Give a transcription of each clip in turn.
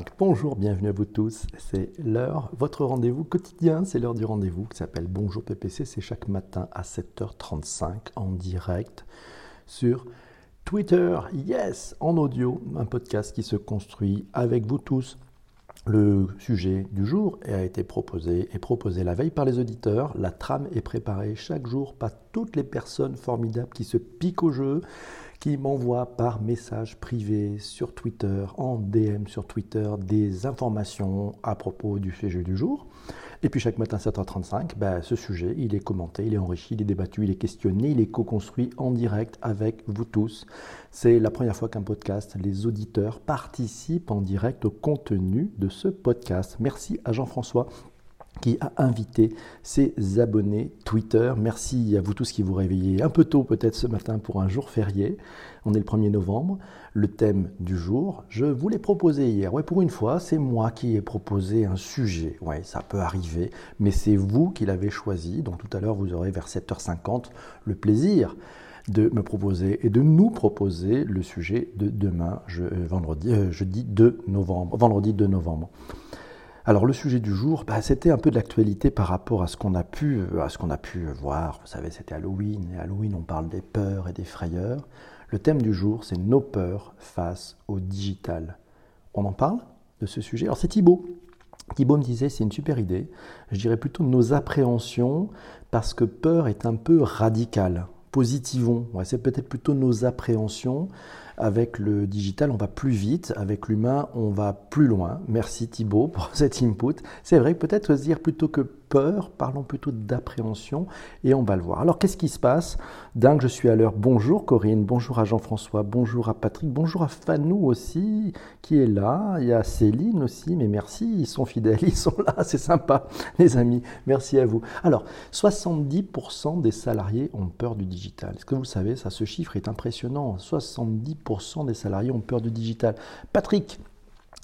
7h35. Bonjour, bienvenue à vous tous. C'est l'heure, votre rendez-vous quotidien, c'est l'heure du rendez-vous qui s'appelle Bonjour PPC. C'est chaque matin à 7h35 en direct sur Twitter. Yes, en audio, un podcast qui se construit avec vous tous. Le sujet du jour a été proposé et proposé la veille par les auditeurs. La trame est préparée chaque jour par toutes les personnes formidables qui se piquent au jeu, qui m'envoie par message privé sur Twitter, en DM sur Twitter, des informations à propos du sujet du jour. Et puis chaque matin 7h35, ben, ce sujet, il est commenté, il est enrichi, il est débattu, il est questionné, il est co-construit en direct avec vous tous. C'est la première fois qu'un podcast, les auditeurs participent en direct au contenu de ce podcast. Merci à Jean-François qui a invité ses abonnés Twitter. Merci à vous tous qui vous réveillez un peu tôt peut-être ce matin pour un jour férié. On est le 1er novembre. Le thème du jour, je vous l'ai proposé hier. Ouais, pour une fois, c'est moi qui ai proposé un sujet. Ouais, ça peut arriver, mais c'est vous qui l'avez choisi. Donc tout à l'heure, vous aurez vers 7h50 le plaisir de me proposer et de nous proposer le sujet de demain, euh, euh, jeudi 2 novembre, vendredi 2 novembre. Alors le sujet du jour, bah, c'était un peu de l'actualité par rapport à ce qu'on a pu, à ce qu'on a pu voir. Vous savez, c'était Halloween et Halloween, on parle des peurs et des frayeurs. Le thème du jour, c'est nos peurs face au digital. On en parle de ce sujet? Alors c'est Thibaut. Thibaut me disait c'est une super idée. Je dirais plutôt nos appréhensions parce que peur est un peu radical. Positivons. c'est peut-être plutôt nos appréhensions avec le digital, on va plus vite. Avec l'humain, on va plus loin. Merci Thibaut pour cet input. C'est vrai, peut-être se dire plutôt que parlons plutôt d'appréhension et on va le voir. Alors qu'est-ce qui se passe? Dingue, je suis à l'heure. Bonjour Corinne, bonjour à Jean-François, bonjour à Patrick, bonjour à Fanou aussi qui est là. Il y a Céline aussi, mais merci, ils sont fidèles, ils sont là, c'est sympa les amis. Merci à vous. Alors 70% des salariés ont peur du digital. Est-ce que vous savez, ce chiffre est impressionnant. 70% des salariés ont peur du digital. Patrick,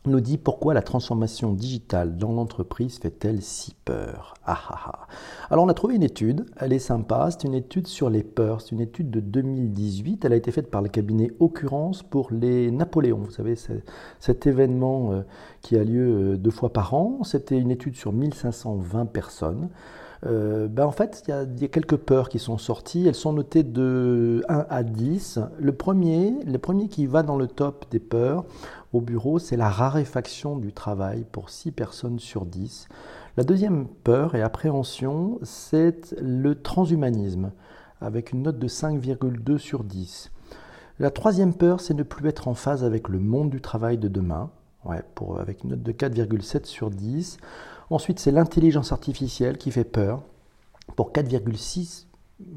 nous dit pourquoi la transformation digitale dans l'entreprise fait-elle si peur? Ah, ah, ah. Alors on a trouvé une étude, elle est sympa, c'est une étude sur les peurs, c'est une étude de 2018, elle a été faite par le cabinet Occurrence pour les Napoléons, vous savez cet événement euh, qui a lieu euh, deux fois par an, c'était une étude sur 1520 personnes. Euh, ben en fait, il y, a, quelques peurs qui sont sorties. Elles sont notées de 1 à 10. Le premier, le premier qui va dans le top des peurs au bureau, c'est la raréfaction du travail pour 6 personnes sur 10. La deuxième peur et appréhension, c'est le transhumanisme, avec une note de 5,2 sur 10. La troisième peur, c'est ne plus être en phase avec le monde du travail de demain, avec une note de 4,7 sur 10. Ensuite, c'est l'intelligence artificielle qui fait peur pour 4,6.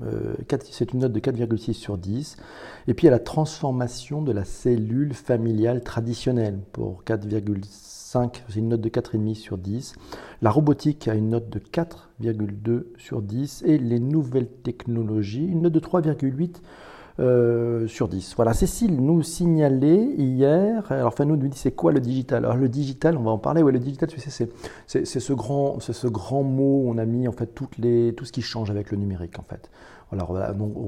Euh, c'est une note de 4,6 sur 10. Et puis il y a la transformation de la cellule familiale traditionnelle pour 4,5, c'est une note de 4,5 sur 10. La robotique a une note de 4,2 sur 10. Et les nouvelles technologies, une note de 3,8 euh, sur 10. Voilà, Cécile nous signalait hier, alors enfin nous dit c'est quoi le digital? Alors le digital, on va en parler, ouais, le digital, tu sais, c'est, ce, grand, ce grand mot, on a mis en fait toutes les, tout ce qui change avec le numérique en fait. Alors,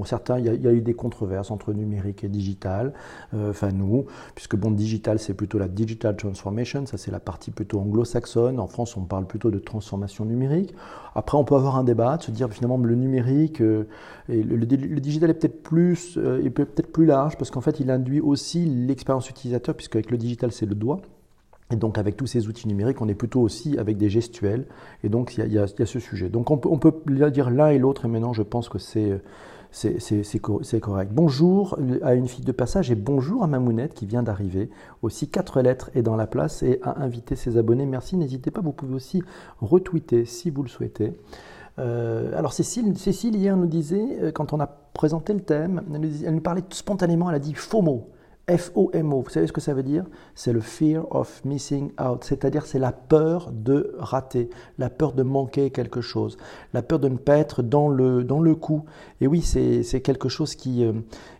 certains, il y, a, eu des controverses entre numérique et digital, euh, enfin nous, puisque bon, digital, c'est plutôt la digital transformation, ça c'est la partie plutôt anglo-saxonne. En France, on parle plutôt de transformation numérique. Après, on peut avoir un débat, de se dire finalement le numérique, euh, et le, digital est peut-être plus, euh, peut-être plus large, parce qu'en fait, il induit aussi l'expérience utilisateur, puisque avec le digital, c'est le doigt. Et donc avec tous ces outils numériques, on est plutôt aussi avec des gestuels. Et donc il y a, ce sujet. Donc on peut, dire l'un et l'autre, et maintenant je pense que c'est correct. Bonjour à une fille de passage et bonjour à Mamounette qui vient d'arriver. Aussi, quatre lettres est dans la place et a invité ses abonnés. Merci, n'hésitez pas, vous pouvez aussi retweeter si vous le souhaitez. Euh, alors Cécile, Cécile, hier nous disait, euh, quand on a présenté le thème, elle nous, elle nous parlait spontanément, elle a dit FOMO. FOMO, vous savez ce que ça veut dire? C'est le fear of missing out, c'est-à-dire c'est la peur de rater, la peur de manquer quelque chose, la peur de ne pas être dans le, dans le coup. Et oui, c'est quelque chose qui, euh,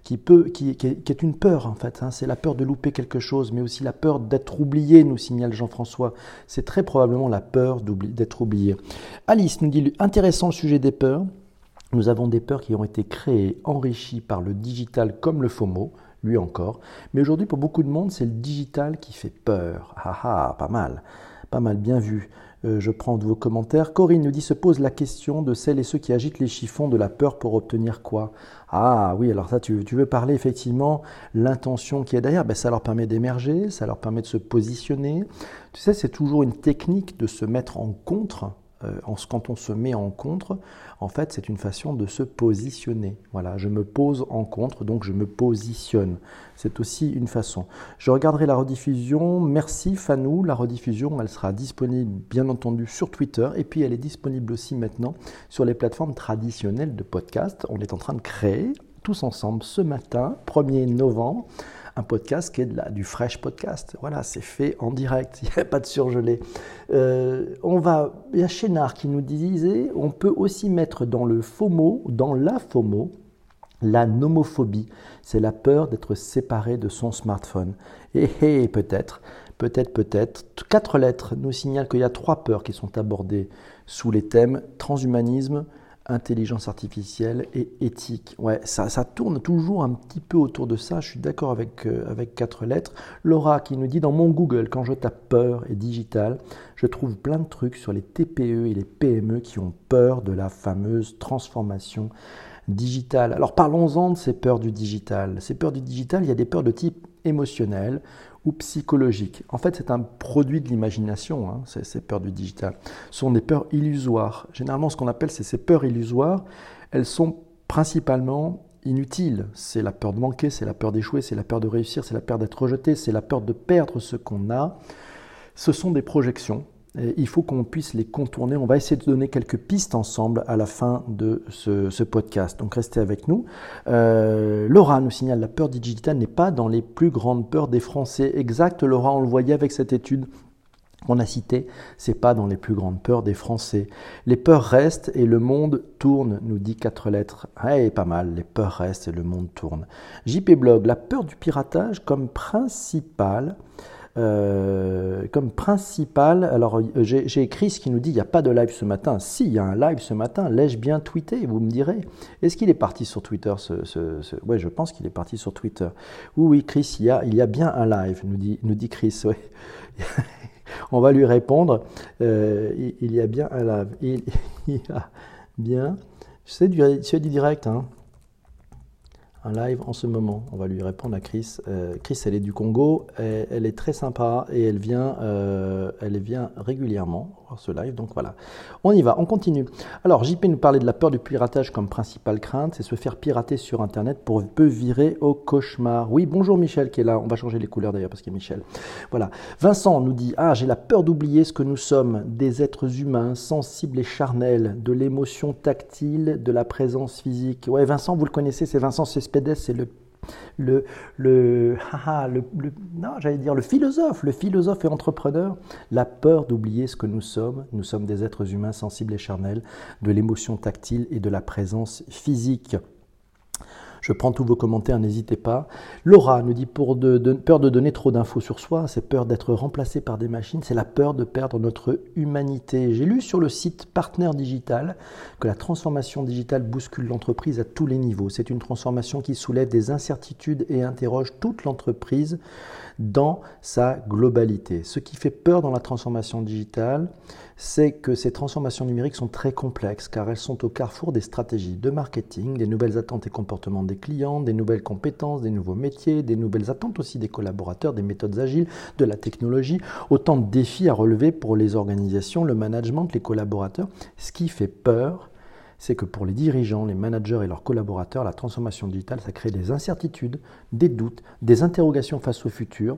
qui, peut, qui, qui, est, une peur en fait, hein. c'est la peur de louper quelque chose, mais aussi la peur d'être oublié, nous signale Jean-François. C'est très probablement la peur d'être oublié. Alice nous dit, intéressant le sujet des peurs. Nous avons des peurs qui ont été créées, enrichies par le digital comme le FOMO lui encore. Mais aujourd'hui, pour beaucoup de monde, c'est le digital qui fait peur. Ah ah, pas mal, pas mal, bien vu. Euh, je prends de vos commentaires. Corinne nous dit se pose la question de celles et ceux qui agitent les chiffons de la peur pour obtenir quoi? Ah oui, alors ça, tu, veux parler effectivement l'intention qui est derrière. Ben, ça leur permet d'émerger, ça leur permet de se positionner. Tu sais, c'est toujours une technique de se mettre en contre euh, quand on se met en contre, en fait, c'est une façon de se positionner. Voilà, je me pose en contre, donc je me positionne. C'est aussi une façon. Je regarderai la rediffusion. Merci Fanou. La rediffusion, elle sera disponible, bien entendu, sur Twitter. Et puis, elle est disponible aussi maintenant sur les plateformes traditionnelles de podcast. On est en train de créer, tous ensemble, ce matin, 1er novembre, un podcast qui est du fresh podcast. Voilà, c'est fait en direct, il n'y a pas de surgelé. Euh, on va, il y a Chénard qui nous disait, on peut aussi mettre dans le FOMO, dans la FOMO, la nomophobie. C'est la peur d'être séparé de son smartphone. Et peut-être, peut-être, peut-être. Quatre lettres nous signalent qu'il y a trois peurs qui sont abordées sous les thèmes transhumanisme, intelligence artificielle et éthique. Ouais, ça, ça, tourne toujours un petit peu autour de ça. Je suis d'accord avec, euh, avec quatre lettres. Laura qui nous dit dans mon Google, quand je tape peur et digital, je trouve plein de trucs sur les TPE et les PME qui ont peur de la fameuse transformation digitale. Alors parlons-en de ces peurs du digital. Ces peurs du digital, il y a des peurs de type émotionnel, ou psychologique. En fait, c'est un produit de l'imagination, hein, ces, peurs du digital. Ce sont des peurs illusoires. Généralement, ce qu'on appelle ces peurs illusoires, elles sont principalement inutiles. C'est la peur de manquer, c'est la peur d'échouer, c'est la peur de réussir, c'est la peur d'être rejeté, c'est la peur de perdre ce qu'on a. Ce sont des projections il faut qu'on puisse les contourner. On va essayer de donner quelques pistes ensemble à la fin de ce, podcast. Donc restez avec nous. Euh, Laura nous signale la peur digitale n'est pas dans les plus grandes peurs des Français. Exact, Laura, on le voyait avec cette étude qu'on a citée. C'est pas dans les plus grandes peurs des Français. Les peurs restent et le monde tourne, nous dit quatre lettres. Eh, pas mal. Les peurs restent et le monde tourne. JP Blog, la peur du piratage comme principale euh, comme principal, alors euh, j'ai Chris qui nous dit il n'y a pas de live ce matin. Si, il y a un live ce matin, l'ai-je bien tweeté Vous me direz. Est-ce qu'il est parti sur Twitter ce, Ouais, je pense qu'il est parti sur Twitter. Oui, oui, Chris, il y a, il y a bien un live, nous dit, nous dit Chris. On va lui répondre. Euh, il, y a bien un live. Il, y a bien. C'est du, du direct, hein un live en ce moment. On va lui répondre à Chris. Euh, Chris, elle est du Congo, elle, est très sympa et elle vient, euh, elle vient régulièrement ce live. Donc voilà, on y va, on continue. Alors JP nous parlait de la peur du piratage comme principale crainte, c'est se faire pirater sur Internet pour peu virer au cauchemar. Oui, bonjour Michel qui est là. On va changer les couleurs d'ailleurs parce qu'il y a Michel. Voilà. Vincent nous dit ah j'ai la peur d'oublier ce que nous sommes, des êtres humains sensibles et charnels, de l'émotion tactile, de la présence physique. Ouais, Vincent, vous le connaissez, c'est Vincent c'est c'est le le, le, le, non, j'allais dire le philosophe, le philosophe et entrepreneur, la peur d'oublier ce que nous sommes. Nous sommes des êtres humains sensibles et charnels, de l'émotion tactile et de la présence physique. Je prends tous vos commentaires, n'hésitez pas. Laura nous dit pour peur de donner trop d'infos sur soi, c'est peur d'être remplacé par des machines, c'est la peur de perdre notre humanité. J'ai lu sur le site Partner Digital que la transformation digitale bouscule l'entreprise à tous les niveaux. C'est une transformation qui soulève des incertitudes et interroge toute l'entreprise dans sa globalité. Ce qui fait peur dans la transformation digitale, c'est que ces transformations numériques sont très complexes car elles sont au carrefour des stratégies de marketing, des nouvelles attentes et comportements des clients, des nouvelles compétences, des nouveaux métiers, des nouvelles attentes aussi des collaborateurs, des méthodes agiles, de la technologie, autant de défis à relever pour les organisations, le management, les collaborateurs. Ce qui fait peur, c'est que pour les dirigeants, les managers et leurs collaborateurs, la transformation digitale, ça crée des incertitudes, des doutes, des interrogations face au futur,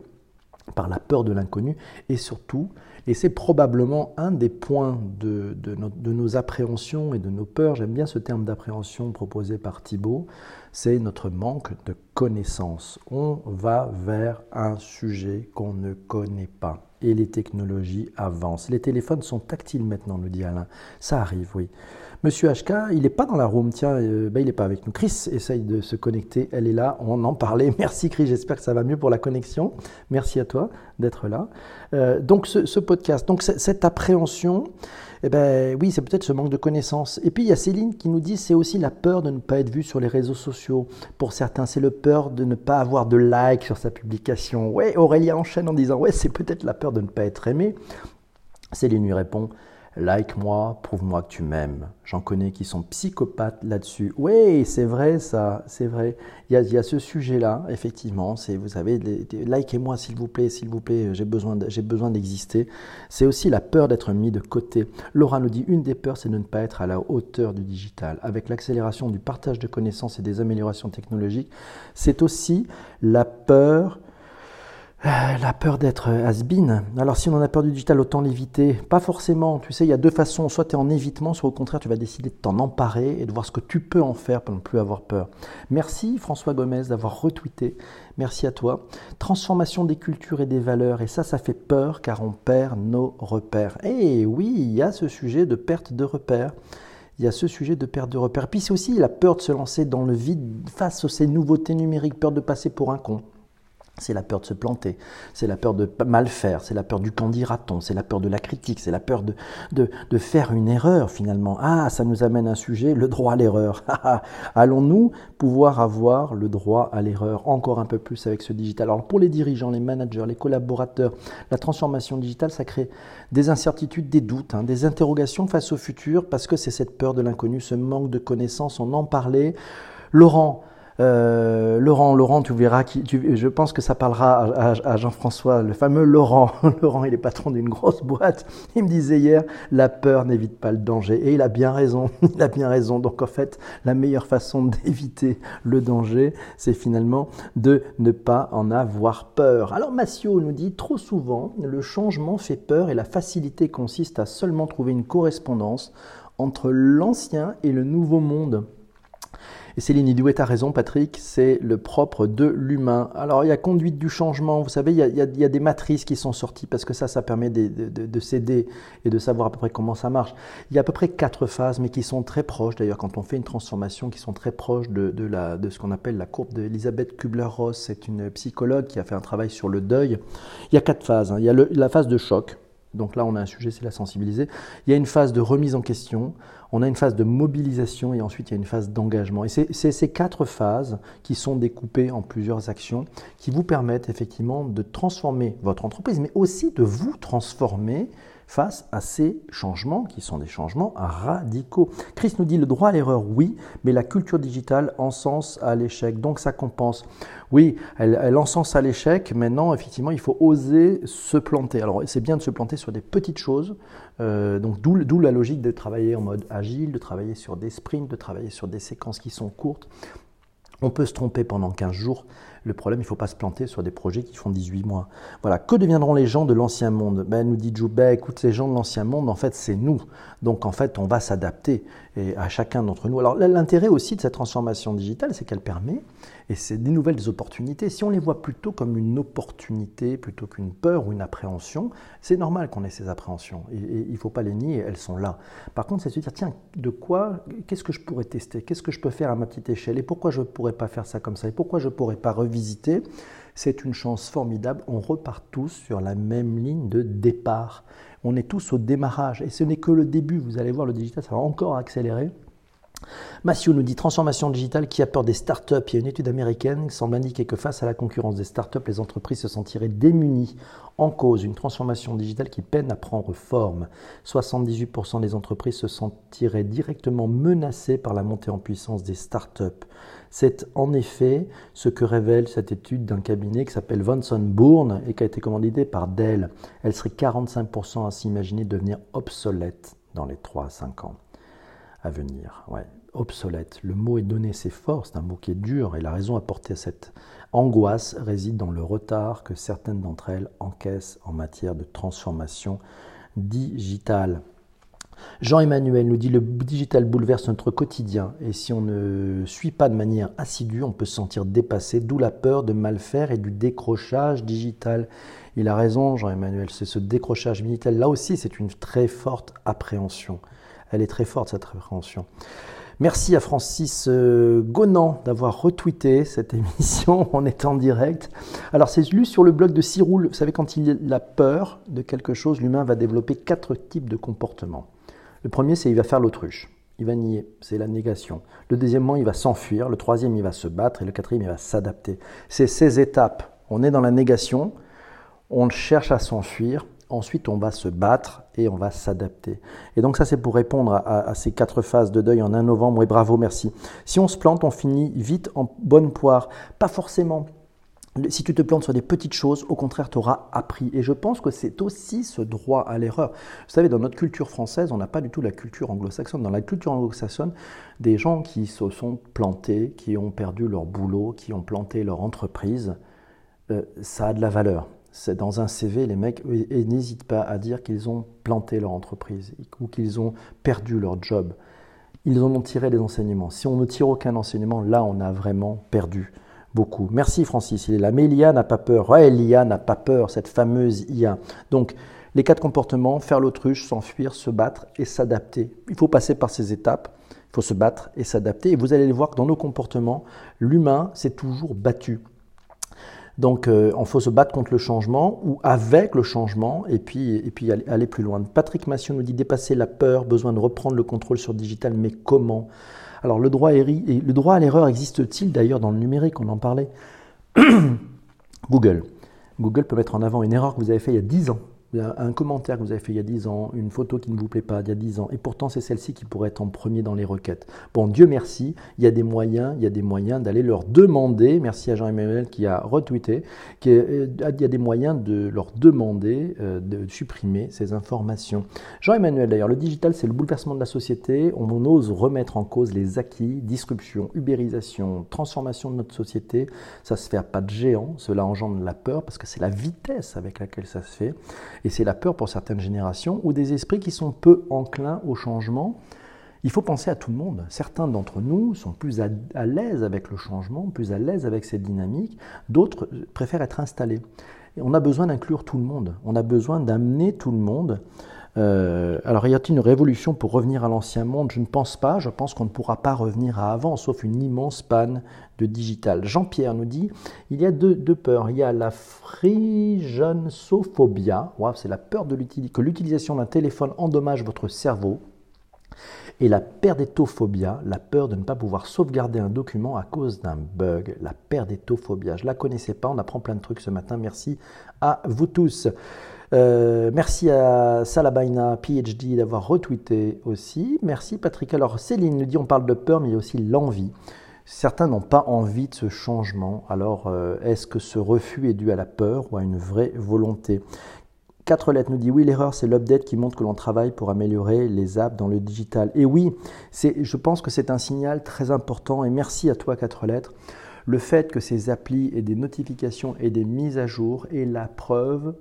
par la peur de l'inconnu et surtout et c'est probablement un des points de, nos appréhensions et de nos peurs, j'aime bien ce terme d'appréhension proposé par Thibault, c'est notre manque de connaissances. On va vers un sujet qu'on ne connaît pas. Et les technologies avancent. Les téléphones sont tactiles maintenant, nous dit Alain. Ça arrive, oui. Monsieur HK, il n'est pas dans la room, tiens, ben, il n'est pas avec nous. Chris essaye de se connecter, elle est là, on en parlait. Merci Chris, j'espère que ça va mieux pour la connexion. Merci à toi d'être là. Euh, donc ce, podcast, donc cette appréhension, eh ben oui, c'est peut-être ce manque de connaissances. Et puis il y a Céline qui nous dit c'est aussi la peur de ne pas être vu sur les réseaux sociaux. Pour certains, c'est le peur de ne pas avoir de like sur sa publication. Ouais, Aurélia enchaîne en disant ouais, c'est peut-être la peur de ne pas être aimé. Céline lui répond Like-moi, prouve-moi que tu m'aimes. J'en connais qui sont psychopathes là-dessus. Oui, c'est vrai ça, c'est vrai. Il y a, ce sujet-là, effectivement. C'est, vous savez, likez-moi s'il vous plaît, s'il vous plaît, j'ai besoin, j'ai besoin d'exister. C'est aussi la peur d'être mis de côté. Laura nous dit une des peurs, c'est de ne pas être à la hauteur du digital. Avec l'accélération du partage de connaissances et des améliorations technologiques, c'est aussi la peur la peur d'être has-been. Alors si on en a peur du digital, autant l'éviter. Pas forcément, tu sais, il y a deux façons. Soit tu es en évitement, soit au contraire, tu vas décider de t'en emparer et de voir ce que tu peux en faire pour ne plus avoir peur. Merci François Gomez d'avoir retweeté. Merci à toi. Transformation des cultures et des valeurs. Et ça, ça fait peur car on perd nos repères. Et oui, il y a ce sujet de perte de repères il y a ce sujet de perte de repères. Puis c'est aussi la peur de se lancer dans le vide face à ces nouveautés numériques, peur de passer pour un con. C'est la peur de se planter, c'est la peur de mal faire, c'est la peur du candidaton, c'est la peur de la critique, c'est la peur de, de, faire une erreur finalement. Ah, ça nous amène un sujet, le droit à l'erreur. Allons-nous pouvoir avoir le droit à l'erreur encore un peu plus avec ce digital? Alors pour les dirigeants, les managers, les collaborateurs, la transformation digitale, ça crée des incertitudes, des doutes, hein, des interrogations face au futur parce que c'est cette peur de l'inconnu, ce manque de connaissances, on en parlait. Laurent, euh, Laurent, Laurent, tu verras, je pense que ça parlera à, Jean-François, le fameux Laurent. Laurent, il est patron d'une grosse boîte. Il me disait hier, la peur n'évite pas le danger. Et il a bien raison. Il a bien raison. Donc en fait, la meilleure façon d'éviter le danger, c'est finalement de ne pas en avoir peur. Alors Massio nous dit, trop souvent, le changement fait peur et la facilité consiste à seulement trouver une correspondance entre l'ancien et le nouveau monde. Et Céline Idouet a raison, Patrick, c'est le propre de l'humain. Alors il y a conduite du changement, vous savez, il y, a, des matrices qui sont sorties parce que ça, ça permet de, de, s'aider et de savoir à peu près comment ça marche. Il y a à peu près quatre phases, mais qui sont très proches, d'ailleurs, quand on fait une transformation, qui sont très proches de, ce qu'on appelle la courbe d'Elisabeth Kubler-Ross. C'est une psychologue qui a fait un travail sur le deuil. Il y a quatre phases. Hein. Il y a la phase de choc, donc là, on a un sujet, c'est la sensibiliser. Il y a une phase de remise en question, on a une phase de mobilisation et ensuite il y a une phase d'engagement. Et c'est ces quatre phases qui sont découpées en plusieurs actions qui vous permettent effectivement de transformer votre entreprise, mais aussi de vous transformer face à ces changements qui sont des changements radicaux. Chris nous dit le droit à l'erreur, oui, mais la culture digitale encense à l'échec. Donc ça compense. Oui, elle, elle encense à l'échec. Maintenant, effectivement, il faut oser se planter. Alors c'est bien de se planter sur des petites choses. Euh, donc d'où la logique de travailler en mode agile, de travailler sur des sprints, de travailler sur des séquences qui sont courtes. On peut se tromper pendant 15 jours. Le problème, il ne faut pas se planter sur des projets qui font 18 mois. Voilà. Que deviendront les gens de l'ancien monde? Ben, Nous dit Joubert, ben, écoute, ces gens de l'ancien monde, en fait, c'est nous. Donc, en fait, on va s'adapter à chacun d'entre nous. Alors, l'intérêt aussi de cette transformation digitale, c'est qu'elle permet et c'est des nouvelles opportunités. Si on les voit plutôt comme une opportunité plutôt qu'une peur ou une appréhension, c'est normal qu'on ait ces appréhensions. Et, il ne faut pas les nier, elles sont là. Par contre, c'est se dire, tiens, de quoi, qu'est-ce que je pourrais tester? Qu'est-ce que je peux faire à ma petite échelle? Et pourquoi je ne pourrais pas faire ça comme ça? Et pourquoi je ne pourrais pas revisiter c'est une chance formidable. On repart tous sur la même ligne de départ. On est tous au démarrage. Et ce n'est que le début. Vous allez voir, le digital, ça va encore accélérer. Mathieu nous dit transformation digitale qui a peur des startups. Il y a une étude américaine qui semble indiquer que face à la concurrence des startups, les entreprises se sentiraient démunies. En cause, une transformation digitale qui peine à prendre forme. 78% des entreprises se sentiraient directement menacées par la montée en puissance des startups. C'est en effet ce que révèle cette étude d'un cabinet qui s'appelle Vanson Bourne et qui a été commanditée par Dell. Elle serait 45% à s'imaginer devenir obsolète dans les 3 à 5 ans à venir. Obsolète. Le mot est donné, c'est fort, c'est un mot qui est dur, et la raison apportée à cette angoisse réside dans le retard que certaines d'entre elles encaissent en matière de transformation digitale. Jean-Emmanuel nous dit le digital bouleverse notre quotidien et si on ne suit pas de manière assidue, on peut se sentir dépassé, d'où la peur de mal faire et du décrochage digital. Il a raison, Jean-Emmanuel, c'est ce décrochage digital. Là aussi, c'est une très forte appréhension Elle est très forte, cette référention. Merci à Francis euh, Gonan d'avoir retweeté cette émission en étant direct. Alors, c'est lu sur le blog de Ciroul. Vous savez, quand il a peur de quelque chose, l'humain va développer quatre types de comportements. Le premier, c'est il va faire l'autruche. Il va nier, c'est la négation. Le deuxièmement, il va s'enfuir. Le troisième, il va se battre. Et le quatrième, il va s'adapter. C'est ces étapes. On est dans la négation, on cherche à s'enfuir, ensuite on va se battre et on va s'adapter. Et donc ça c'est pour répondre à, ces quatre phases de deuil en un novembre et bravo, merci. Si on se plante, on finit vite en bonne poire. Pas forcément. Si tu te plantes sur des petites choses, au contraire, tu auras appris. Et je pense que c'est aussi ce droit à l'erreur. Vous savez, dans notre culture française, on n'a pas du tout la culture anglo-saxonne. Dans la culture anglo-saxonne, des gens qui se sont plantés, qui ont perdu leur boulot, qui ont planté leur entreprise, euh, ça a de la valeur c'est dans un CV, les mecs n'hésitent pas à dire qu'ils ont planté leur entreprise ou qu'ils ont perdu leur job. Ils en ont tiré des enseignements. Si on ne tire aucun enseignement, là, on a vraiment perdu beaucoup. Merci Francis, il est là. Mais l'IA n'a pas peur. Ouais, l'IA n'a pas peur, cette fameuse IA. Donc, les quatre comportements, faire l'autruche, s'enfuir, se battre et s'adapter. Il faut passer par ces étapes. Il faut se battre et s'adapter. Et vous allez le voir que dans nos comportements, l'humain s'est toujours battu. Donc, euh, on faut se battre contre le changement ou avec le changement et puis, et puis aller, plus loin. Patrick Massion nous dit dépasser la peur, besoin de reprendre le contrôle sur le digital, mais comment? Alors, le droit, le droit à l'erreur existe-t-il d'ailleurs dans le numérique? On en parlait. Google. Google peut mettre en avant une erreur que vous avez faite il y a 10 ans un commentaire que vous avez fait il y a 10 ans, une photo qui ne vous plaît pas il y a 10 ans, et pourtant c'est celle-ci qui pourrait être en premier dans les requêtes. Bon, Dieu merci, il y a des moyens, il y a des moyens d'aller leur demander, merci à Jean-Emmanuel qui a retweeté, euh, il y a des moyens de leur demander euh, de supprimer ces informations. Jean-Emmanuel d'ailleurs, le digital c'est le bouleversement de la société, on ose remettre en cause les acquis, disruption, ubérisation, transformation de notre société, ça se fait à pas de géant, cela engendre la peur parce que c'est la vitesse avec laquelle ça se fait. Et c'est la peur pour certaines générations ou des esprits qui sont peu enclins au changement. Il faut penser à tout le monde. Certains d'entre nous sont plus à, l'aise avec le changement, plus à l'aise avec cette dynamique. D'autres préfèrent être installés. Et on a besoin d'inclure tout le monde. On a besoin d'amener tout le monde euh, alors, y a-t-il une révolution pour revenir à l'ancien monde? Je ne pense pas. Je pense qu'on ne pourra pas revenir à avant, sauf une immense panne de digital. Jean-Pierre nous dit il y a deux, peurs. Il y a la frigensophobia, c'est la peur que l'utilisation d'un téléphone endommage votre cerveau. Et la perdétophobia, la peur de ne pas pouvoir sauvegarder un document à cause d'un bug. La perdétophobia, je ne la connaissais pas, on apprend plein de trucs ce matin. Merci à vous tous. Euh, merci à Salabaina PhD d'avoir retweeté aussi. Merci Patrick. Alors Céline nous dit on parle de peur, mais il y a aussi l'envie. Certains n'ont pas envie de ce changement. Alors euh, est-ce que ce refus est dû à la peur ou à une vraie volonté? Quatre lettres nous dit oui, l'erreur c'est l'update qui montre que l'on travaille pour améliorer les apps dans le digital. Et oui, je pense que c'est un signal très important et merci à toi quatre lettres. Le fait que ces applis aient des notifications et des mises à jour est la preuve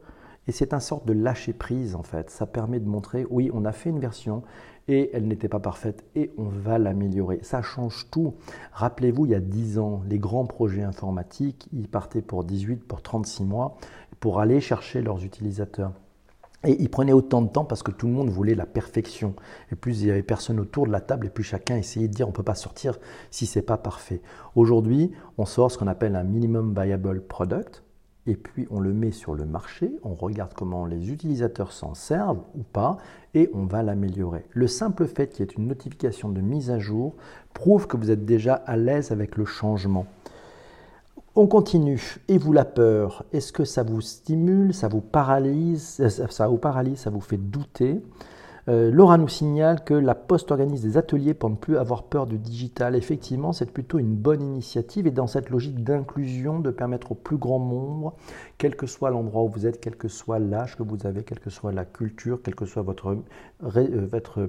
et c'est un sorte de lâcher prise en fait. Ça permet de montrer, oui, on a fait une version et elle n'était pas parfaite et on va l'améliorer. Ça change tout. Rappelez-vous, il y a 10 ans, les grands projets informatiques, ils partaient pour 18, pour 36 mois pour aller chercher leurs utilisateurs. Et ils prenaient autant de temps parce que tout le monde voulait la perfection. Et plus il y avait personne autour de la table, et plus chacun essayait de dire on ne peut pas sortir si c'est pas parfait. Aujourd'hui, on sort ce qu'on appelle un minimum viable product et puis on le met sur le marché, on regarde comment les utilisateurs s'en servent ou pas, et on va l'améliorer. Le simple fait qu'il y ait une notification de mise à jour prouve que vous êtes déjà à l'aise avec le changement. On continue. Et vous la peur Est-ce que ça vous stimule, ça vous paralyse, ça vous paralyse, ça vous fait douter? Euh, Laura nous signale que la Poste organise des ateliers pour ne plus avoir peur du digital. Effectivement, c'est plutôt une bonne initiative et dans cette logique d'inclusion, de permettre au plus grand nombre, quel que soit l'endroit où vous êtes, quel que soit l'âge que vous avez, quelle que soit la culture, quel que soit votre, euh,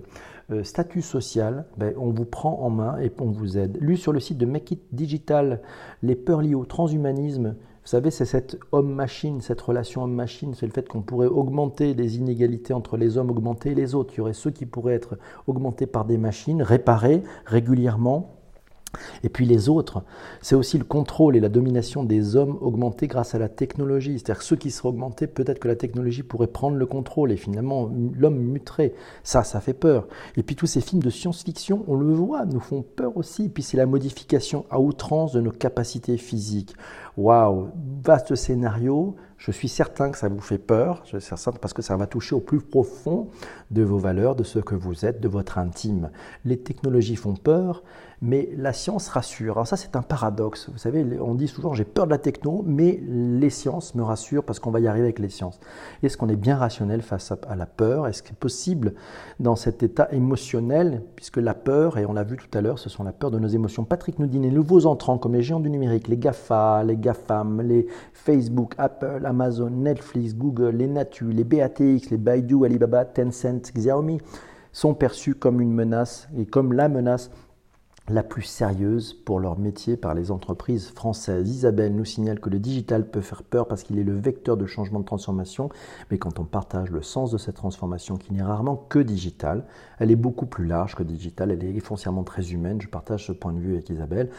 euh, statut social, ben, on vous prend en main et on vous aide. Lu sur le site de Make It Digital, les peurs liées au transhumanisme vous savez, c'est cette homme-machine, cette relation homme-machine, c'est le fait qu'on pourrait augmenter les inégalités entre les hommes augmentés et les autres. Il y aurait ceux qui pourraient être augmentés par des machines, réparés régulièrement, Et puis les autres, c'est aussi le contrôle et la domination des hommes augmentés grâce à la technologie. C'est-à-dire ceux qui seraient augmentés, peut-être que la technologie pourrait prendre le contrôle et finalement l'homme muterait. Ça, ça fait peur. Et puis tous ces films de science-fiction, on le voit, nous font peur aussi. Et puis c'est la modification à outrance de nos capacités physiques. Waouh, vaste scénario. Je suis certain que ça vous fait peur, je suis certain parce que ça va toucher au plus profond de vos valeurs, de ce que vous êtes, de votre intime. Les technologies font peur, mais la science rassure. Alors ça, c'est un paradoxe. Vous savez, on dit souvent j'ai peur de la techno, mais les sciences me rassurent parce qu'on va y arriver avec les sciences. Est-ce qu'on est bien rationnel face à la peur? Est-ce qu'il est possible dans cet état émotionnel, puisque la peur, et on l'a vu tout à l'heure, ce sont la peur de nos émotions. Patrick nous dit les nouveaux entrants comme les géants du numérique, les GAFA, les GAFAM, les Facebook, Apple, Amazon, Netflix, Google, les Natu, les BATX, les Baidu, Alibaba, Tencent, Xiaomi sont perçus comme une menace et comme la menace la plus sérieuse pour leur métier par les entreprises françaises. Isabelle nous signale que le digital peut faire peur parce qu'il est le vecteur de changement de transformation, mais quand on partage le sens de cette transformation qui n'est rarement que digitale, elle est beaucoup plus large que digitale, elle est foncièrement très humaine, je partage ce point de vue avec Isabelle.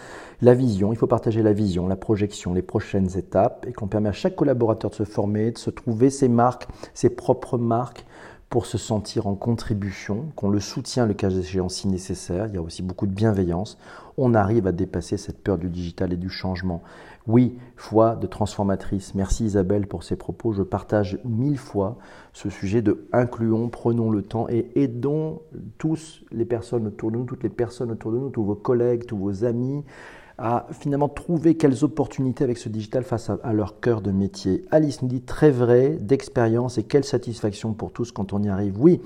La vision, il faut partager la vision, la projection, les prochaines étapes, et qu'on permet à chaque collaborateur de se former, de se trouver ses marques, ses propres marques, pour se sentir en contribution, qu'on le soutient le cas échéant si nécessaire. Il y a aussi beaucoup de bienveillance. On arrive à dépasser cette peur du digital et du changement. Oui, foi de transformatrice. Merci Isabelle pour ces propos. Je partage mille fois ce sujet de incluons, prenons le temps et aidons tous les personnes autour de nous, toutes les personnes autour de nous, tous vos collègues, tous vos amis, à finalement trouver quelles opportunités avec ce digital face à, leur cœur de métier. Alice nous dit très vrai, d'expérience et quelle satisfaction pour tous quand on y arrive. Oui,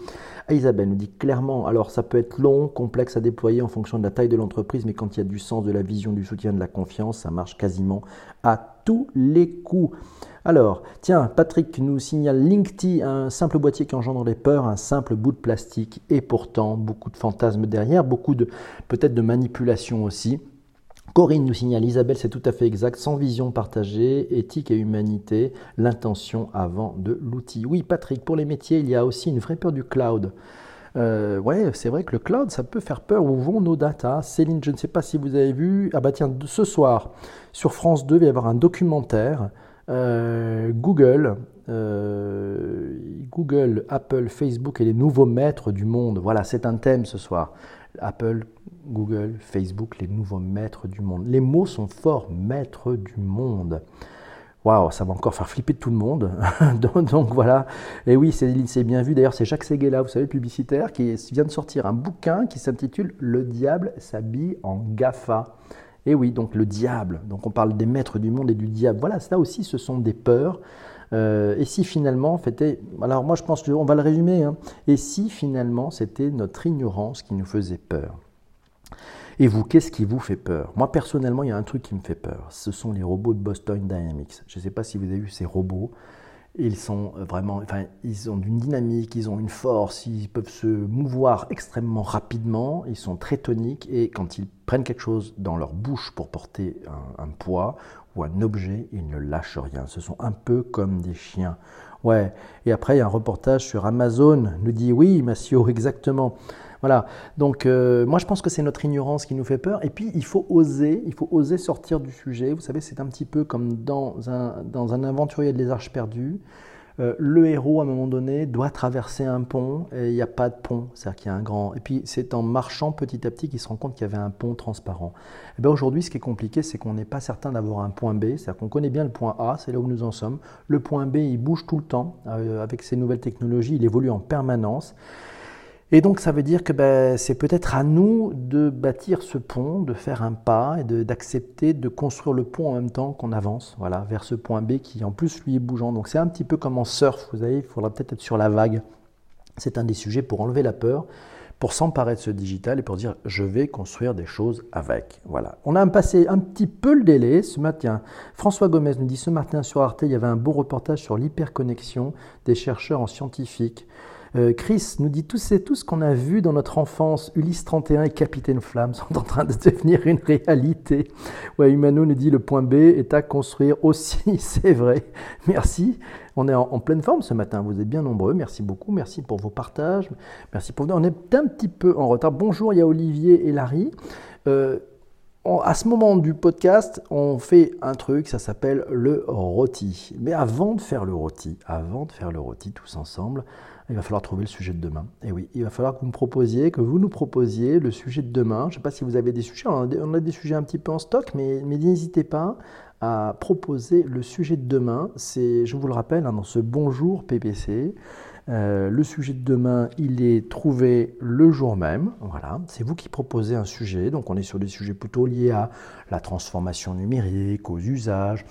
Isabelle nous dit clairement, alors ça peut être long, complexe à déployer en fonction de la taille de l'entreprise, mais quand il y a du sens, de la vision, du soutien, de la confiance, ça marche quasiment à tous les coups. Alors, tiens, Patrick nous signale LinkedIn, un simple boîtier qui engendre les peurs, un simple bout de plastique, et pourtant beaucoup de fantasmes derrière, beaucoup de peut-être de manipulation aussi. Corinne nous signale, Isabelle, c'est tout à fait exact, sans vision partagée, éthique et humanité, l'intention avant de l'outil. Oui, Patrick, pour les métiers, il y a aussi une vraie peur du cloud. Euh, ouais, c'est vrai que le cloud, ça peut faire peur. Où vont nos datas Céline, je ne sais pas si vous avez vu. Ah bah tiens, ce soir, sur France 2, il va y avoir un documentaire. Euh, Google, euh, Google, Apple, Facebook et les nouveaux maîtres du monde. Voilà, c'est un thème ce soir. Apple, Google, Facebook, les nouveaux maîtres du monde. Les mots sont forts, maîtres du monde. Waouh, ça va encore faire flipper tout le monde. donc, voilà. Et oui, c'est bien vu. D'ailleurs, c'est Jacques Seguela, vous savez, publicitaire, qui vient de sortir un bouquin qui s'intitule Le diable s'habille en GAFA. Et oui, donc le diable. Donc on parle des maîtres du monde et du diable. Voilà, ça aussi, ce sont des peurs. Euh, et si finalement, c'était, alors moi je pense qu'on va le résumer, hein. et si finalement c'était notre ignorance qui nous faisait peur? Et vous, qu'est-ce qui vous fait peur? Moi, personnellement, il y a un truc qui me fait peur. Ce sont les robots de Boston Dynamics. Je ne sais pas si vous avez vu ces robots. Ils sont vraiment, enfin, ils ont une dynamique, ils ont une force, ils peuvent se mouvoir extrêmement rapidement, ils sont très toniques et quand ils prennent quelque chose dans leur bouche pour porter un poids ou un objet, ils ne lâchent rien. Ce sont un peu comme des chiens. Ouais. Et après, il y a un reportage sur Amazon, nous dit oui, Massio, exactement. Voilà. Donc, euh, moi, je pense que c'est notre ignorance qui nous fait peur. Et puis, il faut oser, il faut oser sortir du sujet. Vous savez, c'est un petit peu comme dans un, dans un aventurier de les arches perdues. Euh, le héros, à un moment donné, doit traverser un pont et il n'y a pas de pont, c'est-à-dire qu'il y a un grand. Et puis c'est en marchant petit à petit qu'il se rend compte qu'il y avait un pont transparent. Et eh bien aujourd'hui, ce qui est compliqué, c'est qu'on n'est pas certain d'avoir un point B, c'est-à-dire qu'on connaît bien le point A, c'est là où nous en sommes. Le point B, il bouge tout le temps euh, avec ces nouvelles technologies, il évolue en permanence. Et donc ça veut dire que ben, c'est peut-être à nous de bâtir ce pont, de faire un pas et d'accepter de, construire le pont en même temps qu'on avance voilà, vers ce point B qui en plus lui est bougeant. Donc c'est un petit peu comme en surf, vous savez, il faudra peut-être être sur la vague. C'est un des sujets pour enlever la peur, pour s'emparer de ce digital et pour dire je vais construire des choses avec. Voilà. On a passé un petit peu le délai ce matin. François Gomez nous dit ce matin sur Arte, il y avait un beau reportage sur l'hyperconnexion des chercheurs en scientifique. Euh, Chris nous dit tout, c'est tout ce qu'on a vu dans notre enfance. Ulysse 31 et Capitaine Flamme sont en train de devenir une réalité. Ouais, Humano nous dit le point B est à construire aussi, c'est vrai. Merci. On est en, pleine forme ce matin. Vous êtes bien nombreux. Merci beaucoup. Merci pour vos partages. Merci pour On est un petit peu en retard. Bonjour, il y a Olivier et Larry. Euh, à ce moment du podcast, on fait un truc, ça s'appelle le rôti. Mais avant de faire le rôti, avant de faire le rôti tous ensemble, il va falloir trouver le sujet de demain. Et oui, il va falloir que vous me proposiez, que vous nous proposiez le sujet de demain. Je ne sais pas si vous avez des sujets, on a des, sujets un petit peu en stock, mais, n'hésitez pas à proposer le sujet de demain. C'est, je vous le rappelle, hein, dans ce bonjour PPC. Euh, le sujet de demain, il est trouvé le jour même. Voilà, c'est vous qui proposez un sujet. Donc, on est sur des sujets plutôt liés à la transformation numérique, aux usages,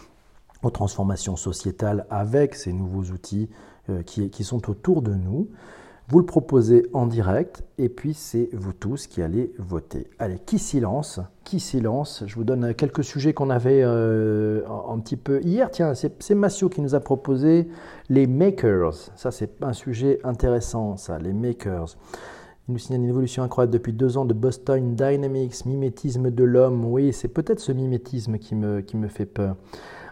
aux transformations sociétales avec ces nouveaux outils qui, qui, sont autour de nous. Vous le proposez en direct et puis c'est vous tous qui allez voter. Allez, qui silence Qui silence? Je vous donne quelques sujets qu'on avait euh, un petit peu hier. Tiens, c'est Massio qui nous a proposé les makers. Ça, c'est un sujet intéressant, ça, les makers. Il nous signale une évolution incroyable depuis deux ans de Boston Dynamics, mimétisme de l'homme. Oui, c'est peut-être ce mimétisme qui me, qui me fait peur.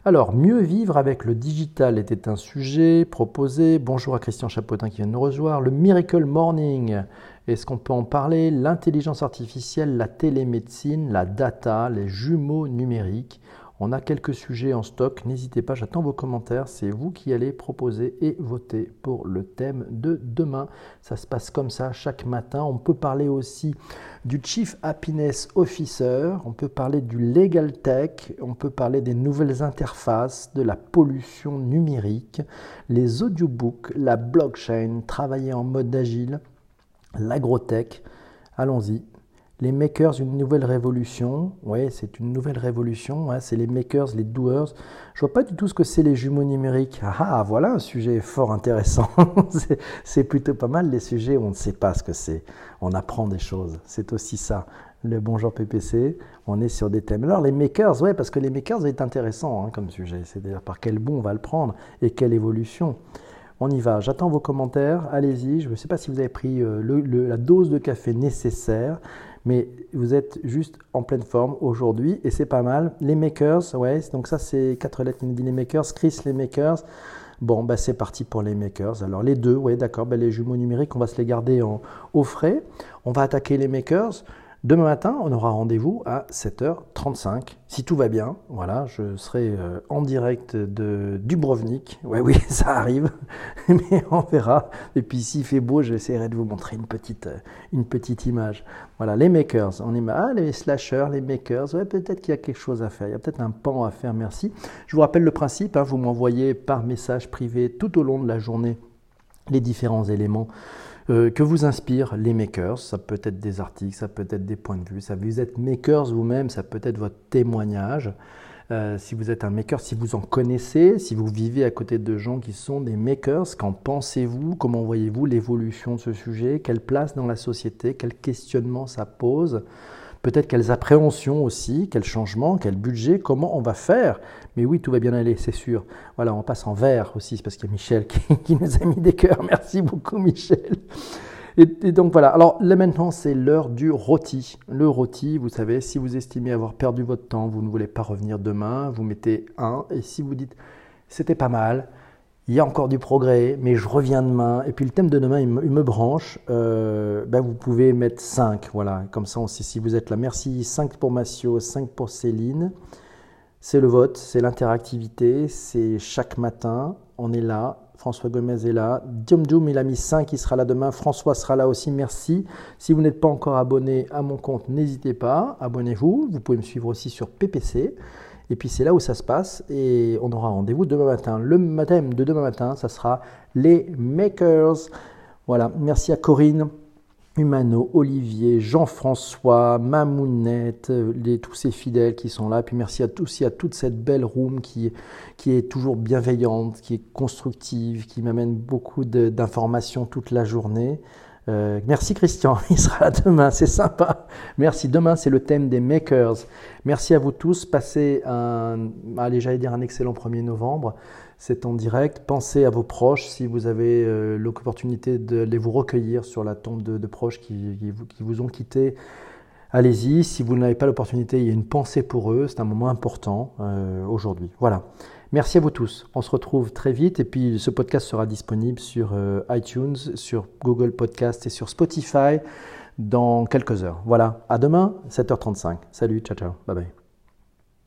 Alors, mieux vivre avec le digital était un sujet proposé. Bonjour à Christian Chapotin qui vient de nous rejoindre. Le Miracle Morning, est-ce qu'on peut en parler? L'intelligence artificielle, la télémédecine, la data, les jumeaux numériques. On a quelques sujets en stock, n'hésitez pas, j'attends vos commentaires, c'est vous qui allez proposer et voter pour le thème de demain. Ça se passe comme ça chaque matin. On peut parler aussi du Chief Happiness Officer, on peut parler du Legal Tech, on peut parler des nouvelles interfaces, de la pollution numérique, les audiobooks, la blockchain, travailler en mode agile, l'agrotech. Allons-y, les makers, une nouvelle révolution. Oui, c'est une nouvelle révolution. c'est les makers, les doers. Je vois pas du tout ce que c'est les jumeaux numériques. Ah, ah voilà un sujet fort intéressant. c'est plutôt pas mal les sujets où on ne sait pas ce que c'est. On apprend des choses. C'est aussi ça. Le bonjour PPC, on est sur des thèmes. Alors les makers, ouais, parce que les makers est intéressant hein, comme sujet. C'est-à-dire par quel bon on va le prendre et quelle évolution. On y va. J'attends vos commentaires. Allez-y. Je ne sais pas si vous avez pris euh, la dose de café nécessaire mais vous êtes juste en pleine forme aujourd'hui et c'est pas mal. Les makers, ouais, donc ça c'est quatre lettres qui dit les makers, Chris les makers. Bon, bah c'est parti pour les makers. Alors les deux, ouais, d'accord, bah, les jumeaux numériques, on va se les garder en, au frais. On va attaquer les makers. Demain matin, on aura rendez-vous à 7h35. Si tout va bien, voilà, je serai euh, en direct de Dubrovnik. Ouais, oui, ça arrive, mais on verra. Et puis s'il fait beau, j'essaierai de vous montrer une petite, euh, une petite image. Voilà, les makers. On est ah, les slashers, les makers. Peut-être qu'il y a quelque chose à faire. Il y a peut-être un pan à faire. Merci. Je vous rappelle le principe. Hein, vous m'envoyez par message privé tout au long de la journée les différents éléments euh, que vous inspirent les makers? Ça peut être des articles, ça peut être des points de vue. Ça, vous êtes makers vous-même, ça peut être votre témoignage. Euh, si vous êtes un maker, si vous en connaissez, si vous vivez à côté de gens qui sont des makers, qu'en pensez-vous? Comment voyez-vous l'évolution de ce sujet? Quelle place dans la société? Quel questionnement ça pose? Peut-être quelles appréhensions aussi, quels changements, quel budget, comment on va faire. Mais oui, tout va bien aller, c'est sûr. Voilà, on passe en vert aussi, parce qu'il y a Michel qui, nous a mis des cœurs. Merci beaucoup, Michel. Et, donc voilà, alors là maintenant c'est l'heure du rôti. Le rôti, vous savez, si vous estimez avoir perdu votre temps, vous ne voulez pas revenir demain, vous mettez un. Et si vous dites c'était pas mal, il y a encore du progrès, mais je reviens demain. Et puis le thème de demain, il me, branche. Euh, ben vous pouvez mettre 5. Voilà, comme ça on sait si vous êtes là. Merci. 5 pour Massio, 5 pour Céline. C'est le vote, c'est l'interactivité, c'est chaque matin. On est là. François Gomez est là. Diom Dioum, il a mis 5, il sera là demain. François sera là aussi, merci. Si vous n'êtes pas encore abonné à mon compte, n'hésitez pas, abonnez-vous. Vous pouvez me suivre aussi sur PPC. Et puis c'est là où ça se passe et on aura rendez-vous demain matin. Le thème de demain matin, ça sera les makers. Voilà, merci à Corinne, Humano, Olivier, Jean-François, Mamounette, tous ces fidèles qui sont là. Puis merci à tous et à toute cette belle room qui est toujours bienveillante, qui est constructive, qui m'amène beaucoup d'informations toute la journée. Euh, merci Christian, il sera là demain, c'est sympa. Merci, demain c'est le thème des makers. Merci à vous tous, passez un, allez j'allais dire un excellent 1er novembre, c'est en direct. Pensez à vos proches si vous avez euh, l'opportunité de les vous recueillir sur la tombe de, proches qui, qui, vous, ont quitté. Allez-y, si vous n'avez pas l'opportunité, il y a une pensée pour eux, c'est un moment important euh, aujourd'hui. Voilà. Merci à vous tous. On se retrouve très vite et puis ce podcast sera disponible sur euh, iTunes, sur Google Podcast et sur Spotify. dans quelques heures. Voilà, à demain, 7h35. Salut, ciao, ciao, bye bye.